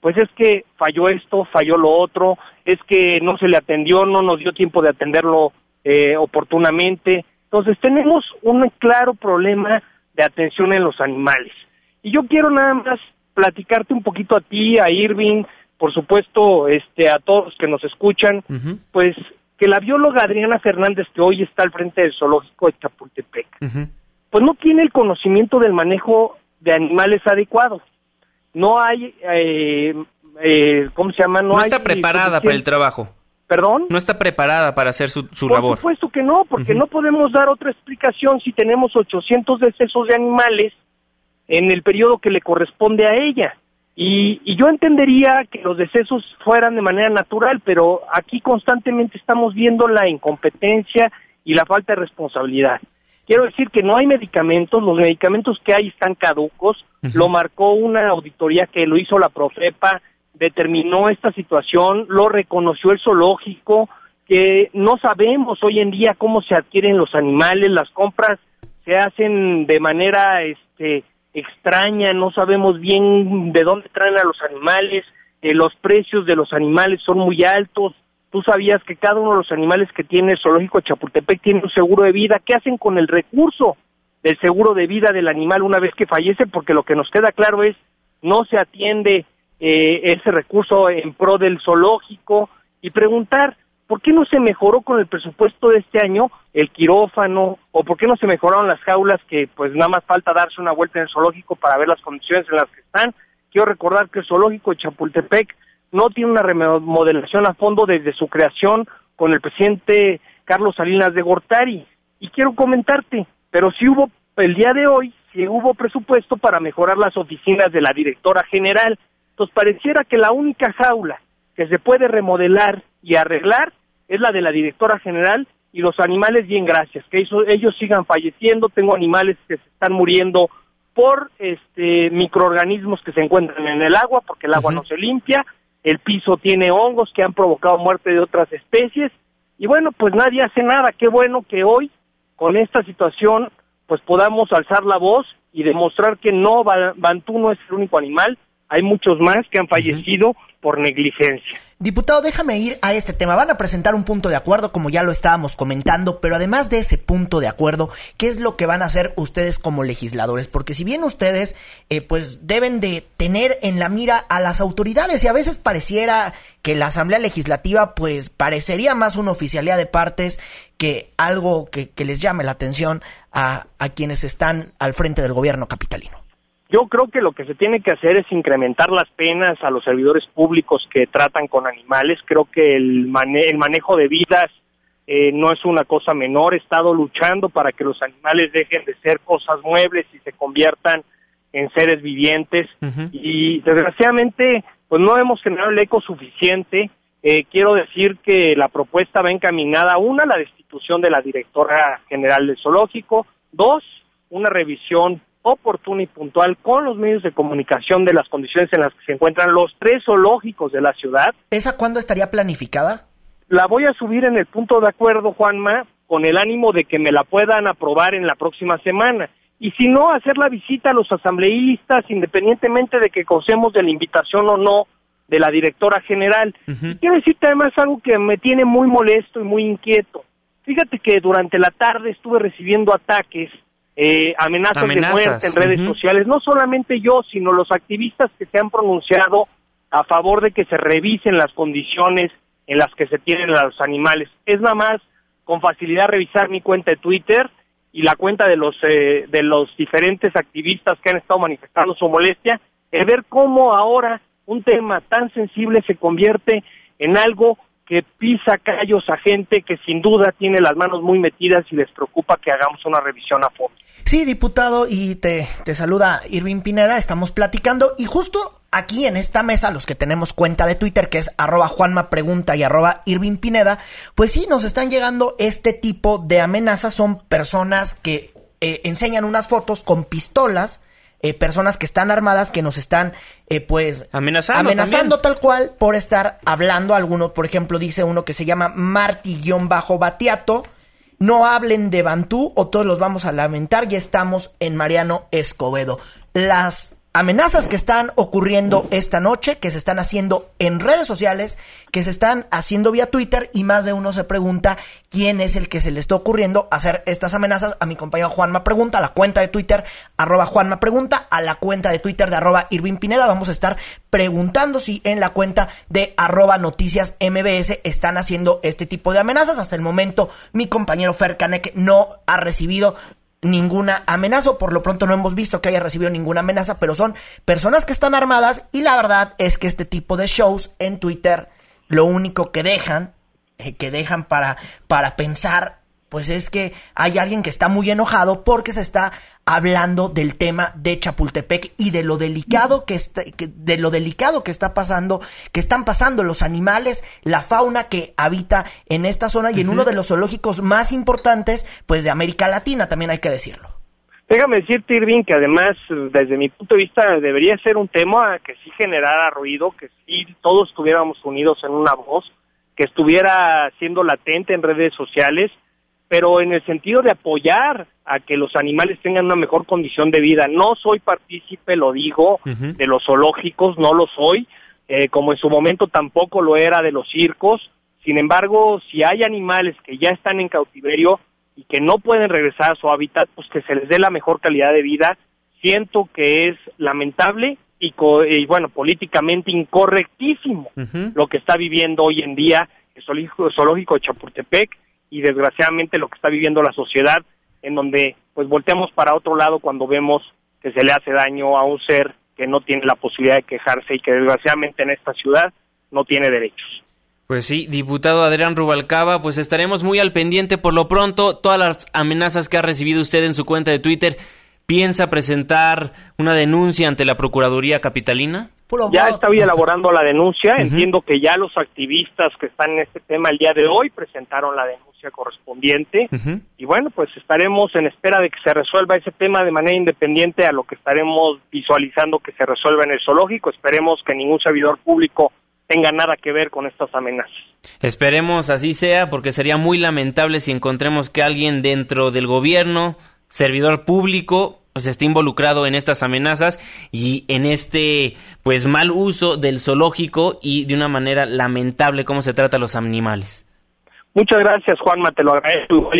pues es que falló esto, falló lo otro, es que no se le atendió, no nos dio tiempo de atenderlo eh, oportunamente. Entonces tenemos un claro problema de atención en los animales. Y yo quiero nada más platicarte un poquito a ti, a Irving, por supuesto, este, a todos que nos escuchan, pues que la bióloga Adriana Fernández, que hoy está al frente del zoológico de Chapultepec, pues no tiene el conocimiento del manejo de animales adecuados. No hay, eh, eh, ¿cómo se llama? No, está preparada para el trabajo. ¿Perdón? No está preparada para hacer su, su Por labor. Por supuesto que no, porque no podemos dar otra explicación si tenemos 800 decesos de animales en el periodo que le corresponde a ella. Y, y, yo entendería que los decesos fueran de manera natural, pero aquí constantemente estamos viendo la incompetencia y la falta de responsabilidad. Quiero decir que no hay medicamentos, los medicamentos que hay están caducos, lo marcó una auditoría que lo hizo la Profepa, determinó esta situación, lo reconoció el zoológico, que no sabemos hoy en día cómo se adquieren los animales, las compras se hacen de manera este extraña, no sabemos bien de dónde traen a los animales, eh, los precios de los animales son muy altos, tú sabías que cada uno de los animales que tiene el zoológico de Chapultepec tiene un seguro de vida, ¿qué hacen con el recurso del seguro de vida del animal una vez que fallece? Porque lo que nos queda claro es no se atiende eh, ese recurso en pro del zoológico. Y preguntar, ¿por qué no se mejoró con el presupuesto de este año el quirófano o por qué no se mejoraron las jaulas que pues nada más falta darse una vuelta en el zoológico para ver las condiciones en las que están? Quiero recordar que el zoológico de Chapultepec no tiene una remodelación a fondo desde su creación con el presidente Carlos Salinas de Gortari. Y quiero comentarte, pero si hubo el día de hoy, si hubo presupuesto para mejorar las oficinas de la directora general. Entonces pareciera que la única jaula que se puede remodelar y arreglar es la de la directora general y los animales bien gracias, que eso, ellos sigan falleciendo, tengo animales que se están muriendo por este microorganismos que se encuentran en el agua porque el agua no se limpia, el piso tiene hongos que han provocado muerte de otras especies. Y bueno, pues nadie hace nada, qué bueno que hoy con esta situación pues podamos alzar la voz y demostrar que no Bantú no es el único animal, hay muchos más que han fallecido por negligencia. Diputado, déjame ir a este tema. Van a presentar un punto de acuerdo, como ya lo estábamos comentando, pero además de ese punto de acuerdo, ¿qué es lo que van a hacer ustedes como legisladores? Porque si bien ustedes, eh, pues, deben de tener en la mira a las autoridades y a veces pareciera que la Asamblea Legislativa, pues, parecería más una oficialidad de partes que algo que, les llame la atención a quienes están al frente del gobierno capitalino. Yo creo que lo que se tiene que hacer es incrementar las penas a los servidores públicos que tratan con animales. Creo que el, manejo de vidas eh, no es una cosa menor. He estado luchando para que los animales dejen de ser cosas muebles y se conviertan en seres vivientes. Y desgraciadamente, pues no hemos generado el eco suficiente. Eh, quiero decir que la propuesta va encaminada, una, la destitución de la directora general del zoológico, dos, una revisión oportuna y puntual con los medios de comunicación de las condiciones en las que se encuentran los tres zoológicos de la ciudad. ¿Esa cuándo estaría planificada? La voy a subir en el punto de acuerdo, Juanma, con el ánimo de que me la puedan aprobar en la próxima semana. Y si no, hacer la visita a los asambleístas, independientemente de que conocemos de la invitación o no de la directora general. quiero decirte además algo que me tiene muy molesto y muy inquieto. Fíjate que durante la tarde estuve recibiendo ataques eh, amenazas, de muerte en redes sociales. No solamente yo, sino los activistas que se han pronunciado a favor de que se revisen las condiciones en las que se tienen a los animales. Es nada más con facilidad revisar mi cuenta de Twitter y la cuenta de los eh, de los diferentes activistas que han estado manifestando su molestia, es ver cómo ahora un tema tan sensible se convierte en algo que pisa callos a gente que sin duda tiene las manos muy metidas y les preocupa que hagamos una revisión a fondo. Sí, diputado, y te, te saluda Irving Pineda, estamos platicando y justo aquí en esta mesa, los que tenemos cuenta de Twitter, que es arroba Juanma y arroba Irving Pineda, pues sí, nos están llegando este tipo de amenazas, son personas que eh, enseñan unas fotos con pistolas, eh, personas que están armadas que nos están eh, pues amenazando, amenazando tal cual por estar hablando. Alguno por ejemplo dice uno que se llama Marty-Batiato no hablen de Bantú o todos los vamos a lamentar. Ya estamos en Mariano Escobedo. Las amenazas que están ocurriendo esta noche, que se están haciendo en redes sociales, que se están haciendo vía Twitter y más de uno se pregunta quién es el que se le está ocurriendo hacer estas amenazas. A mi compañero Juanma Pregunta, a la cuenta de Twitter arroba Juanma Pregunta, a la cuenta de Twitter de arroba Irving Pineda. Vamos a estar preguntando si en la cuenta de arroba Noticias MBS están haciendo este tipo de amenazas. Hasta el momento mi compañero Fer no ha recibido ninguna amenaza. Por lo pronto no hemos visto que haya recibido ninguna amenaza, pero son personas que están armadas y la verdad es que este tipo de shows en Twitter lo único que dejan, eh, que dejan para, para pensar pues es que hay alguien que está muy enojado porque se está hablando del tema de Chapultepec y de lo delicado que está, de lo delicado que está pasando, que están pasando los animales, la fauna que habita en esta zona y en uno de los zoológicos más importantes, pues de América Latina, también hay que decirlo. Déjame decirte, Irving, que además, desde mi punto de vista, debería ser un tema que sí generara ruido, que sí todos estuviéramos unidos en una voz, que estuviera siendo latente en redes sociales pero en el sentido de apoyar a que los animales tengan una mejor condición de vida. No soy partícipe, lo digo, de los zoológicos, no lo soy, eh, como en su momento tampoco lo era de los circos. Sin embargo, si hay animales que ya están en cautiverio y que no pueden regresar a su hábitat, pues que se les dé la mejor calidad de vida. Siento que es lamentable y, bueno, políticamente incorrectísimo lo que está viviendo hoy en día el zoológico, zoológico de Chapultepec y desgraciadamente lo que está viviendo la sociedad en donde pues volteamos para otro lado cuando vemos que se le hace daño a un ser que no tiene la posibilidad de quejarse y que desgraciadamente en esta ciudad no tiene derechos. Pues sí, diputado Adrián Rubalcaba, pues estaremos muy al pendiente por lo pronto. Todas las amenazas que ha recibido usted en su cuenta de Twitter, ¿piensa presentar una denuncia ante la Procuraduría Capitalina? Ya está hoy elaborando la denuncia. Entiendo que ya los activistas que están en este tema el día de hoy presentaron la denuncia correspondiente. Y bueno, pues estaremos en espera de que se resuelva ese tema de manera independiente a lo que estaremos visualizando que se resuelva en el zoológico. Esperemos que ningún servidor público tenga nada que ver con estas amenazas. Esperemos así sea, porque sería muy lamentable si encontremos que alguien dentro del gobierno, servidor público, pues esté involucrado en estas amenazas y en este pues mal uso del zoológico y de una manera lamentable cómo se trata a los animales. Muchas gracias, Juanma, te lo agradezco.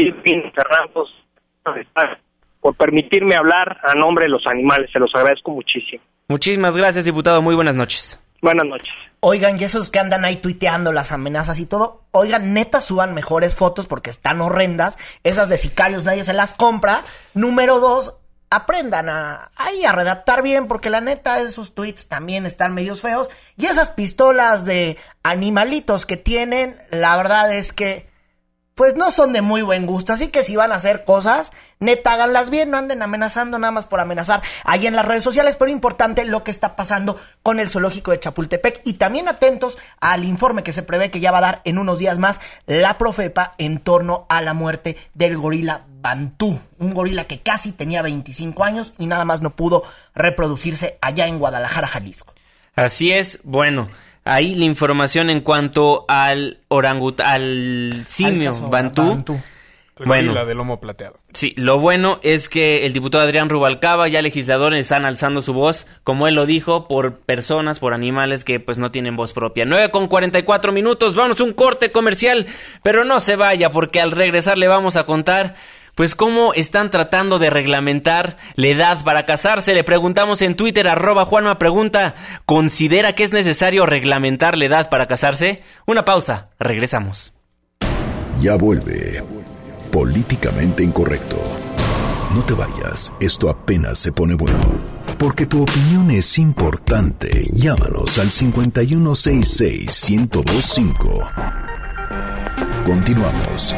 por permitirme hablar a nombre de los animales, se los agradezco muchísimo. Muchísimas gracias, diputado. Muy buenas noches. Buenas noches. Oigan, y esos que andan ahí tuiteando las amenazas y todo, oigan, neta suban mejores fotos porque están horrendas. Esas de sicarios nadie se las compra. Número dos, aprendan a ahí a redactar bien porque la neta esos tweets también están medios feos. Y esas pistolas de animalitos que tienen, la verdad es que pues no son de muy buen gusto. Así que si van a hacer cosas, neta, háganlas bien, no anden amenazando nada más por amenazar ahí en las redes sociales. Pero importante lo que está pasando con el zoológico de Chapultepec. Y también atentos al informe que se prevé que ya va a dar en unos días más la Profepa en torno a la muerte del gorila Bantú. Un gorila que casi tenía 25 años y nada más no pudo reproducirse allá en Guadalajara, Jalisco. Así es, bueno ahí la información en cuanto al orangut al simio bantú. Bueno, la de lomo plateado. Sí, lo bueno es que el diputado Adrián Rubalcaba, ya legisladores, están alzando su voz, como él lo dijo, por personas, por animales que pues no tienen voz propia. 9 con 44 minutos, vamos a un corte comercial, pero no se vaya porque al regresar le vamos a contar pues cómo están tratando de reglamentar la edad para casarse. Le preguntamos en Twitter, arroba Juanma pregunta, ¿considera que es necesario reglamentar la edad para casarse? Una pausa, regresamos. Ya vuelve. Políticamente incorrecto. No te vayas, esto apenas se pone bueno. Porque tu opinión es importante. Llámanos al 5166-1025. Continuamos.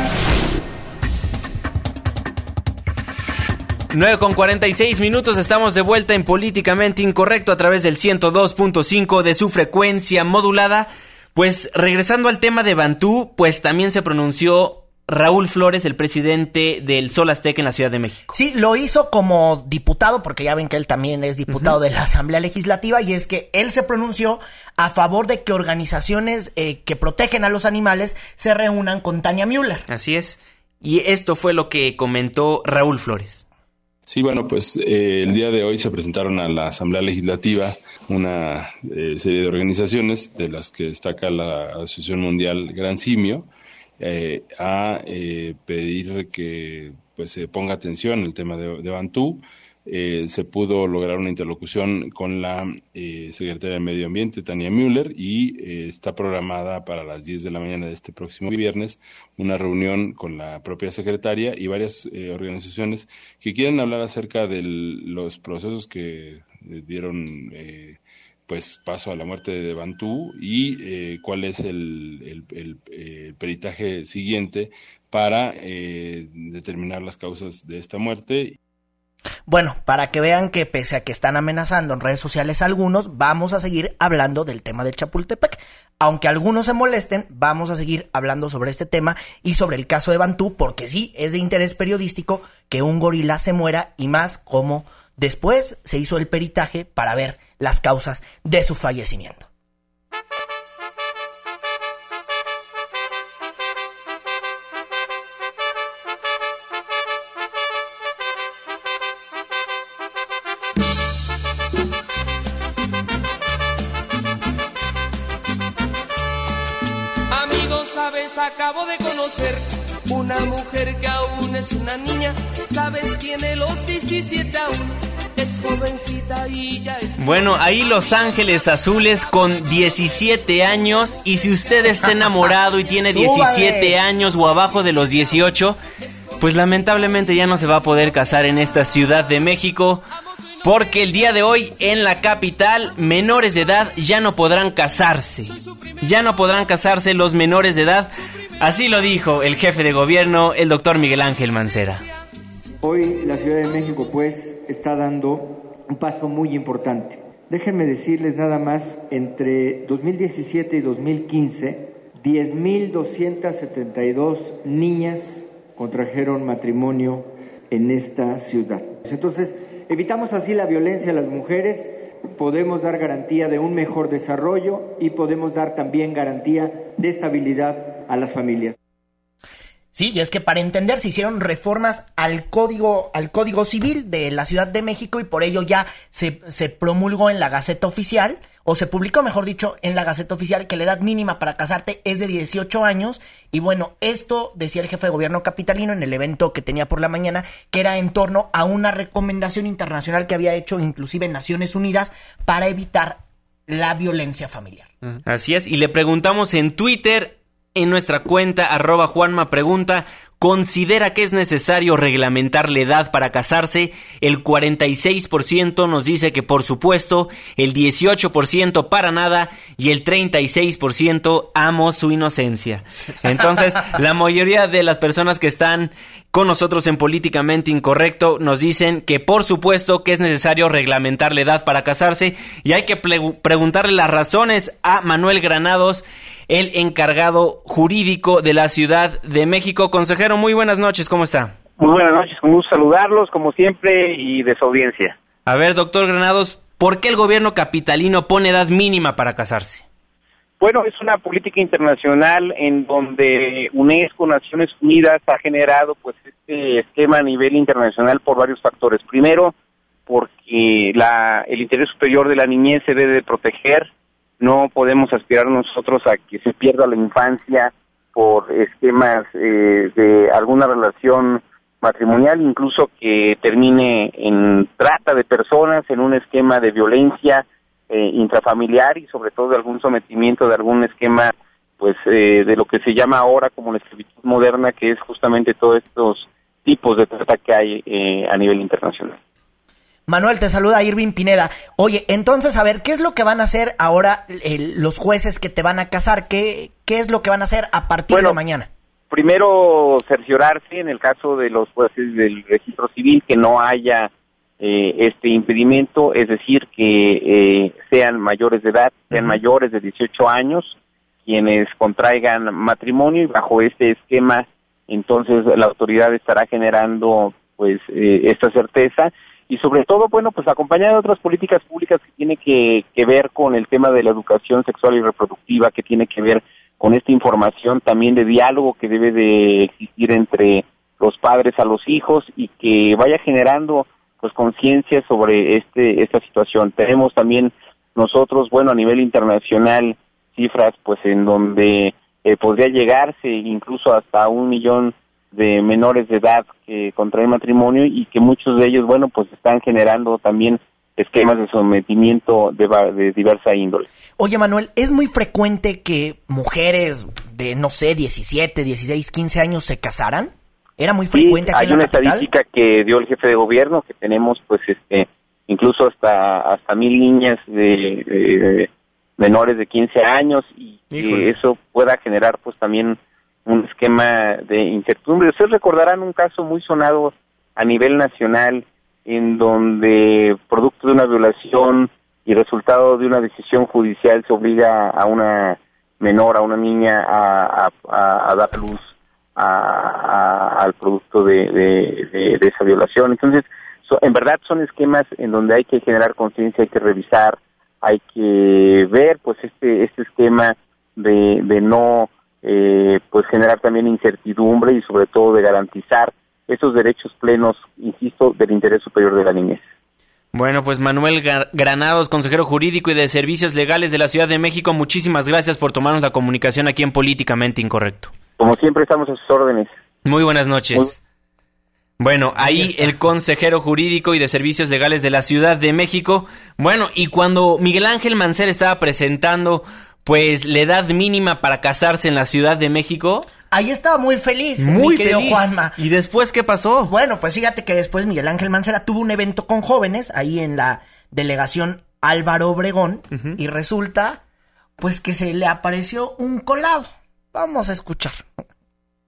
9 con 46 minutos, estamos de vuelta en Políticamente Incorrecto a través del 102.5 de su frecuencia modulada. Pues regresando al tema de Bantú, pues también se pronunció Raúl Flores, el presidente del Sol Azteca en la Ciudad de México. Sí, lo hizo como diputado, porque ya ven que él también es diputado de la Asamblea Legislativa, y es que él se pronunció a favor de que organizaciones eh, que protegen a los animales se reúnan con Tania Müller. Así es. Y esto fue lo que comentó Raúl Flores. Sí, bueno, pues eh, el día de hoy se presentaron a la Asamblea Legislativa una eh, serie de organizaciones, de las que destaca la Asociación Mundial Gran Simio, eh, a pedir que pues se ponga atención el tema de, de Bantú eh, se pudo lograr una interlocución con la eh, secretaria de Medio Ambiente, Tania Müller, y eh, está programada para las 10 de la mañana de este próximo viernes una reunión con la propia secretaria y varias organizaciones que quieren hablar acerca de los procesos que dieron pues paso a la muerte de Bantú y cuál es el, el, peritaje siguiente para determinar las causas de esta muerte. Bueno, para que vean que pese a que están amenazando en redes sociales algunos, vamos a seguir hablando del tema de Chapultepec. Aunque algunos se molesten, vamos a seguir hablando sobre este tema y sobre el caso de Bantú, porque sí, es de interés periodístico que un gorila se muera y más como después se hizo el peritaje para ver las causas de su fallecimiento. Conocer una mujer que aún es una niña. ¿Sabes? Tiene los 17 aún. Es jovencita y ya es. Bueno, ahí Los Ángeles Azules con 17 años. Y si usted está enamorado y tiene 17 años o abajo de los 18, pues lamentablemente ya no se va a poder casar en esta Ciudad de México. Porque el día de hoy en la capital menores de edad ya no podrán casarse. Ya no podrán casarse los menores de edad. Así lo dijo el jefe de gobierno, el doctor Miguel Ángel Mancera. Hoy la Ciudad de México pues está dando un paso muy importante Déjenme decirles nada más, entre 2017 y 2015, 10.272 niñas contrajeron matrimonio en esta ciudad. Entonces, evitamos así la violencia a las mujeres, podemos dar garantía de un mejor desarrollo y podemos dar también garantía de estabilidad a las familias. Sí, y es que para entender se hicieron reformas al código, al código civil de la Ciudad de México y por ello ya se, se promulgó en la Gaceta Oficial, o se publicó, mejor dicho, en la Gaceta Oficial que la edad mínima para casarte es de 18 años. Y bueno, esto decía el jefe de gobierno capitalino en el evento que tenía por la mañana, que era en torno a una recomendación internacional que había hecho inclusive Naciones Unidas para evitar la violencia familiar. Así es, y le preguntamos en Twitter en nuestra cuenta arroba Juanma Pregunta, ¿considera que es necesario reglamentar la edad para casarse? El 46% nos dice que por supuesto, el 18% para nada y el 36% amo su inocencia. Entonces, la mayoría de las personas que están con nosotros en Políticamente Incorrecto nos dicen que por supuesto que es necesario reglamentar la edad para casarse y hay que preguntarle las razones a Manuel Granados el encargado jurídico de la Ciudad de México. Consejero, muy buenas noches, ¿cómo está? Muy buenas noches, con gusto saludarlos, como siempre, y de su audiencia. A ver, doctor Granados, ¿por qué el gobierno capitalino pone edad mínima para casarse? Bueno, es una política internacional en donde UNESCO, Naciones Unidas, ha generado pues este esquema a nivel internacional por varios factores. Primero, porque la, el interés superior de la niñez se debe proteger no podemos aspirar nosotros a que se pierda la infancia por esquemas eh, de alguna relación matrimonial, incluso que termine en trata de personas, en un esquema de violencia eh, intrafamiliar y sobre todo de algún sometimiento de algún esquema pues eh, de lo que se llama ahora como la esclavitud moderna, que es justamente todos estos tipos de trata que hay a nivel internacional. Manuel, te saluda Irving Pineda. Oye, entonces, a ver, ¿qué es lo que van a hacer ahora los jueces que te van a casar? ¿Qué, ¿Qué es lo que van a hacer a partir de mañana? Primero, cerciorarse en el caso de los jueces del registro civil que no haya eh, este impedimento, es decir, que eh, sean mayores de edad, sean mayores de 18 años, quienes contraigan matrimonio y bajo este esquema, entonces la autoridad estará generando pues eh, esta certeza y sobre todo, bueno, pues acompañada de otras políticas públicas que tiene que, ver con el tema de la educación sexual y reproductiva, que tiene que ver con esta información también de diálogo que debe de existir entre los padres a los hijos y que vaya generando pues conciencia sobre este esta situación. Tenemos también nosotros, bueno, a nivel internacional cifras pues en donde eh, podría llegarse incluso hasta un millón de menores de edad que contraen matrimonio y que muchos de ellos, bueno, pues están generando también esquemas de sometimiento de, de, diversa índole. Oye, Manuel, ¿es muy frecuente que mujeres de, no sé, 17, 16, 15 años se casaran? ¿Era muy frecuente aquí hay una estadística que dio el jefe de gobierno que tenemos, pues, este, incluso hasta hasta mil niñas de, menores de 15 años y que eso pueda generar, pues, también un esquema de incertidumbre. Ustedes recordarán un caso muy sonado a nivel nacional en donde producto de una violación y resultado de una decisión judicial se obliga a una menor, a una niña a, dar luz al producto de, esa violación. Entonces, en verdad son esquemas en donde hay que generar conciencia, hay que revisar, hay que ver pues este, este esquema de, de no eh, pues generar también incertidumbre y sobre todo de garantizar esos derechos plenos, insisto, del interés superior de la niñez. Bueno, pues Manuel Granados, consejero jurídico y de servicios legales de la Ciudad de México, muchísimas gracias por tomarnos la comunicación aquí en Políticamente Incorrecto. Como siempre estamos a sus órdenes. Muy buenas noches. Bueno, ahí el consejero jurídico y de servicios legales de la Ciudad de México. Bueno, y cuando Miguel Ángel Mancera estaba presentando pues la edad mínima para casarse en la Ciudad de México. Ahí estaba muy feliz, muy feliz. Juanma. ¿Y después qué pasó? Bueno, pues fíjate que después Miguel Ángel Mancera tuvo un evento con jóvenes ahí en la delegación Álvaro Obregón y resulta pues que se le apareció un colado. Vamos a escuchar.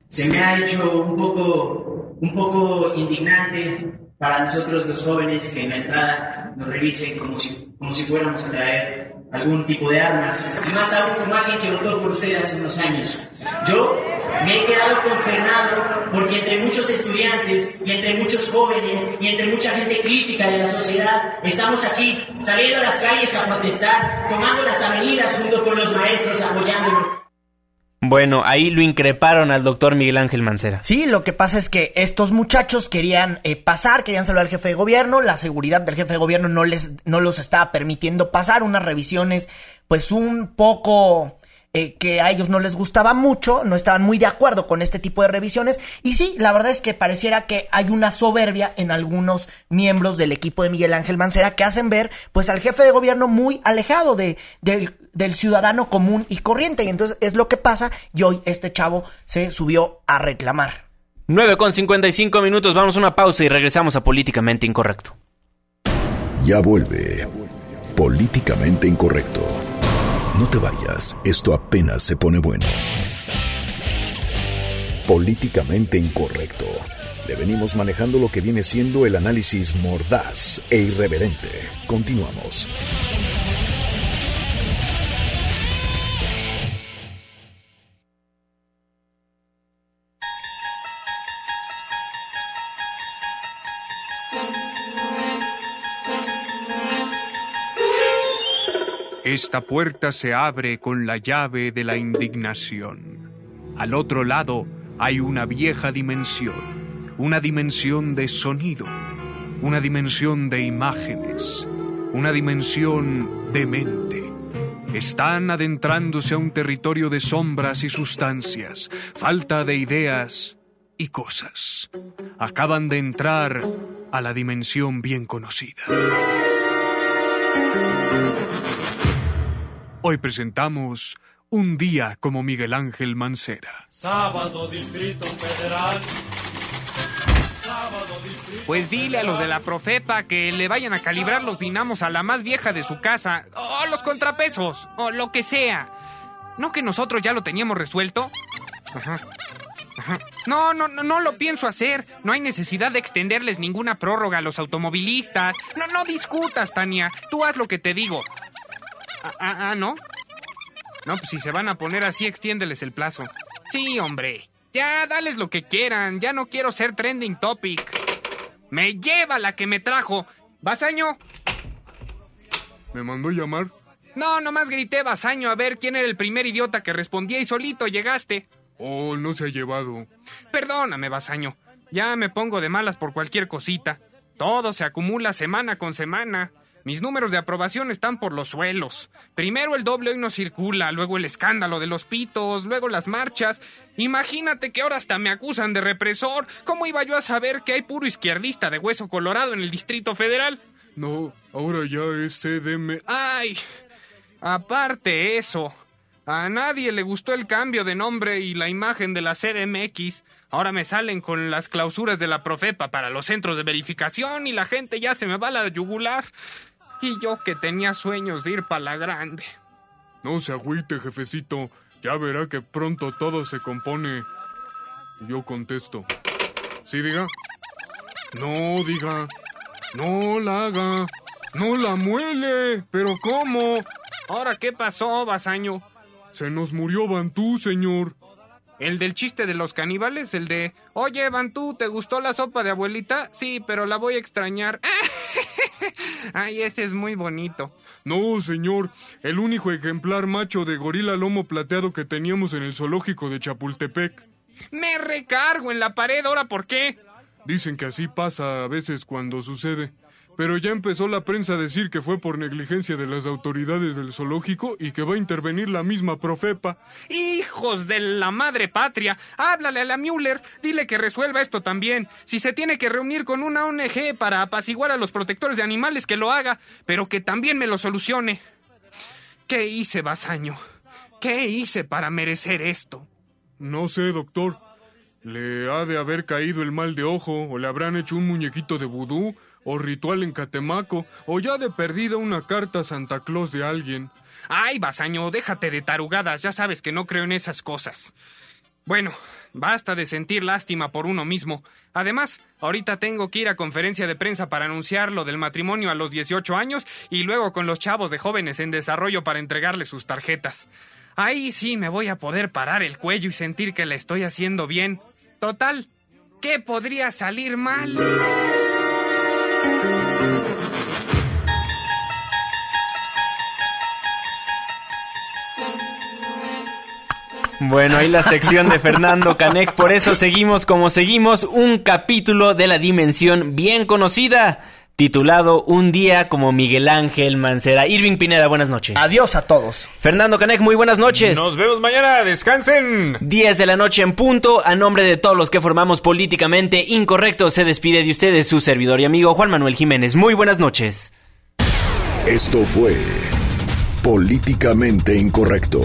Se me ha hecho un poco un poco indignante para nosotros los jóvenes que en la entrada nos revisen como si, como si fuéramos a traer algún tipo de armas. Y más aún como alguien que votó por usted hace unos años. Yo me he quedado consternado porque entre muchos estudiantes y entre muchos jóvenes y entre mucha gente crítica de la sociedad estamos aquí saliendo a las calles a protestar, tomando las avenidas junto con los maestros apoyándonos. Bueno, ahí lo increparon al doctor Miguel Ángel Mancera. Sí, lo que pasa es que estos muchachos querían eh, pasar, querían saludar al jefe de gobierno, la seguridad del jefe de gobierno no les no los estaba permitiendo pasar, unas revisiones pues un poco eh, que a ellos no les gustaba mucho, no estaban muy de acuerdo con este tipo de revisiones. Y sí, la verdad es que pareciera que hay una soberbia en algunos miembros del equipo de Miguel Ángel Mancera que hacen ver pues al jefe de gobierno muy alejado de, del, del ciudadano común y corriente. Y entonces es lo que pasa y hoy este chavo se subió a reclamar. 9 con 55 minutos, vamos a una pausa y regresamos a Políticamente Incorrecto. Ya vuelve Políticamente Incorrecto. No te vayas, esto apenas se pone bueno. Políticamente incorrecto. Le venimos manejando lo que viene siendo el análisis mordaz e irreverente. Continuamos. Esta puerta se abre con la llave de la indignación. Al otro lado hay una vieja dimensión, una dimensión de sonido, una dimensión de imágenes, una dimensión de mente. Están adentrándose a un territorio de sombras y sustancias, falta de ideas y cosas. Acaban de entrar a la dimensión bien conocida. Hoy presentamos Un día como Miguel Ángel Mancera. Sábado Distrito Federal. Sábado Distrito Pues dile a los de la Profepa que le vayan a calibrar los dinamos a la más vieja de su casa, o los contrapesos, o lo que sea. ¿No que nosotros ya lo teníamos resuelto? Ajá. Ajá. No, no, no, no lo pienso hacer. No hay necesidad de extenderles ninguna prórroga a los automovilistas. No, no discutas, Tania. Tú haz lo que te digo. Ah, ah, ah, ¿no? No, pues si se van a poner así, extiéndeles el plazo. Sí, hombre. Ya, dales lo que quieran. Ya no quiero ser trending topic. Me lleva la que me trajo. Basaño. ¿Me mandó llamar? No, nomás grité Basaño a ver quién era el primer idiota que respondía y solito llegaste. Oh, no se ha llevado. Perdóname, Basaño. Ya me pongo de malas por cualquier cosita. Todo se acumula semana con semana. Mis números de aprobación están por los suelos. Primero el doble hoy no circula, luego el escándalo de los pitos, luego las marchas. Imagínate que ahora hasta me acusan de represor. ¿Cómo iba yo a saber que hay puro izquierdista de hueso colorado en el Distrito Federal? No, ahora ya es CDM. ¡Ay! Aparte eso. A nadie le gustó el cambio de nombre y la imagen de la CDMX. Ahora me salen con las clausuras de la Profepa para los centros de verificación y la gente ya se me va a la yugular. Y yo que tenía sueños de ir para la grande. No se agüite, jefecito. Ya verá que pronto todo se compone. Yo contesto. ¿Sí, diga? No, diga. No la haga. No la muele. ¿Pero cómo? ¿Ahora qué pasó, Basaño? Se nos murió Bantú, señor. ¿El del chiste de los caníbales? ¿El de, oye, Bantú, ¿te gustó la sopa de abuelita? Sí, pero la voy a extrañar. Ay, ese es muy bonito. No, señor. El único ejemplar macho de gorila lomo plateado que teníamos en el zoológico de Chapultepec. Me recargo en la pared, ¿ahora por qué? Dicen que así pasa a veces cuando sucede. Pero ya empezó la prensa a decir que fue por negligencia de las autoridades del zoológico y que va a intervenir la misma Profepa. ¡Hijos de la madre patria! Háblale a la Müller, dile que resuelva esto también. Si se tiene que reunir con una ONG para apaciguar a los protectores de animales, que lo haga, pero que también me lo solucione. ¿Qué hice, Basaño? ¿Qué hice para merecer esto? No sé, doctor. Le ha de haber caído el mal de ojo, o le habrán hecho un muñequito de vudú, o ritual en Catemaco, o ya de perdida una carta a Santa Claus de alguien. Ay, Basaño, déjate de tarugadas, ya sabes que no creo en esas cosas. Bueno, basta de sentir lástima por uno mismo. Además, ahorita tengo que ir a conferencia de prensa para anunciar lo del matrimonio a los 18 años y luego con los chavos de jóvenes en desarrollo para entregarles sus tarjetas. Ahí sí me voy a poder parar el cuello y sentir que le estoy haciendo bien. Total, ¿qué podría salir mal? Bueno, ahí la sección de Fernando Canek, por eso seguimos como seguimos, un capítulo de la dimensión bien conocida, titulado Un día como Miguel Ángel Mancera. Irving Pineda, buenas noches. Adiós a todos. Fernando Canek, muy buenas noches. Nos vemos mañana, descansen. 10 de la noche en punto, a nombre de todos los que formamos políticamente incorrecto, se despide de ustedes su servidor y amigo Juan Manuel Jiménez. Muy buenas noches. Esto fue Políticamente Incorrecto.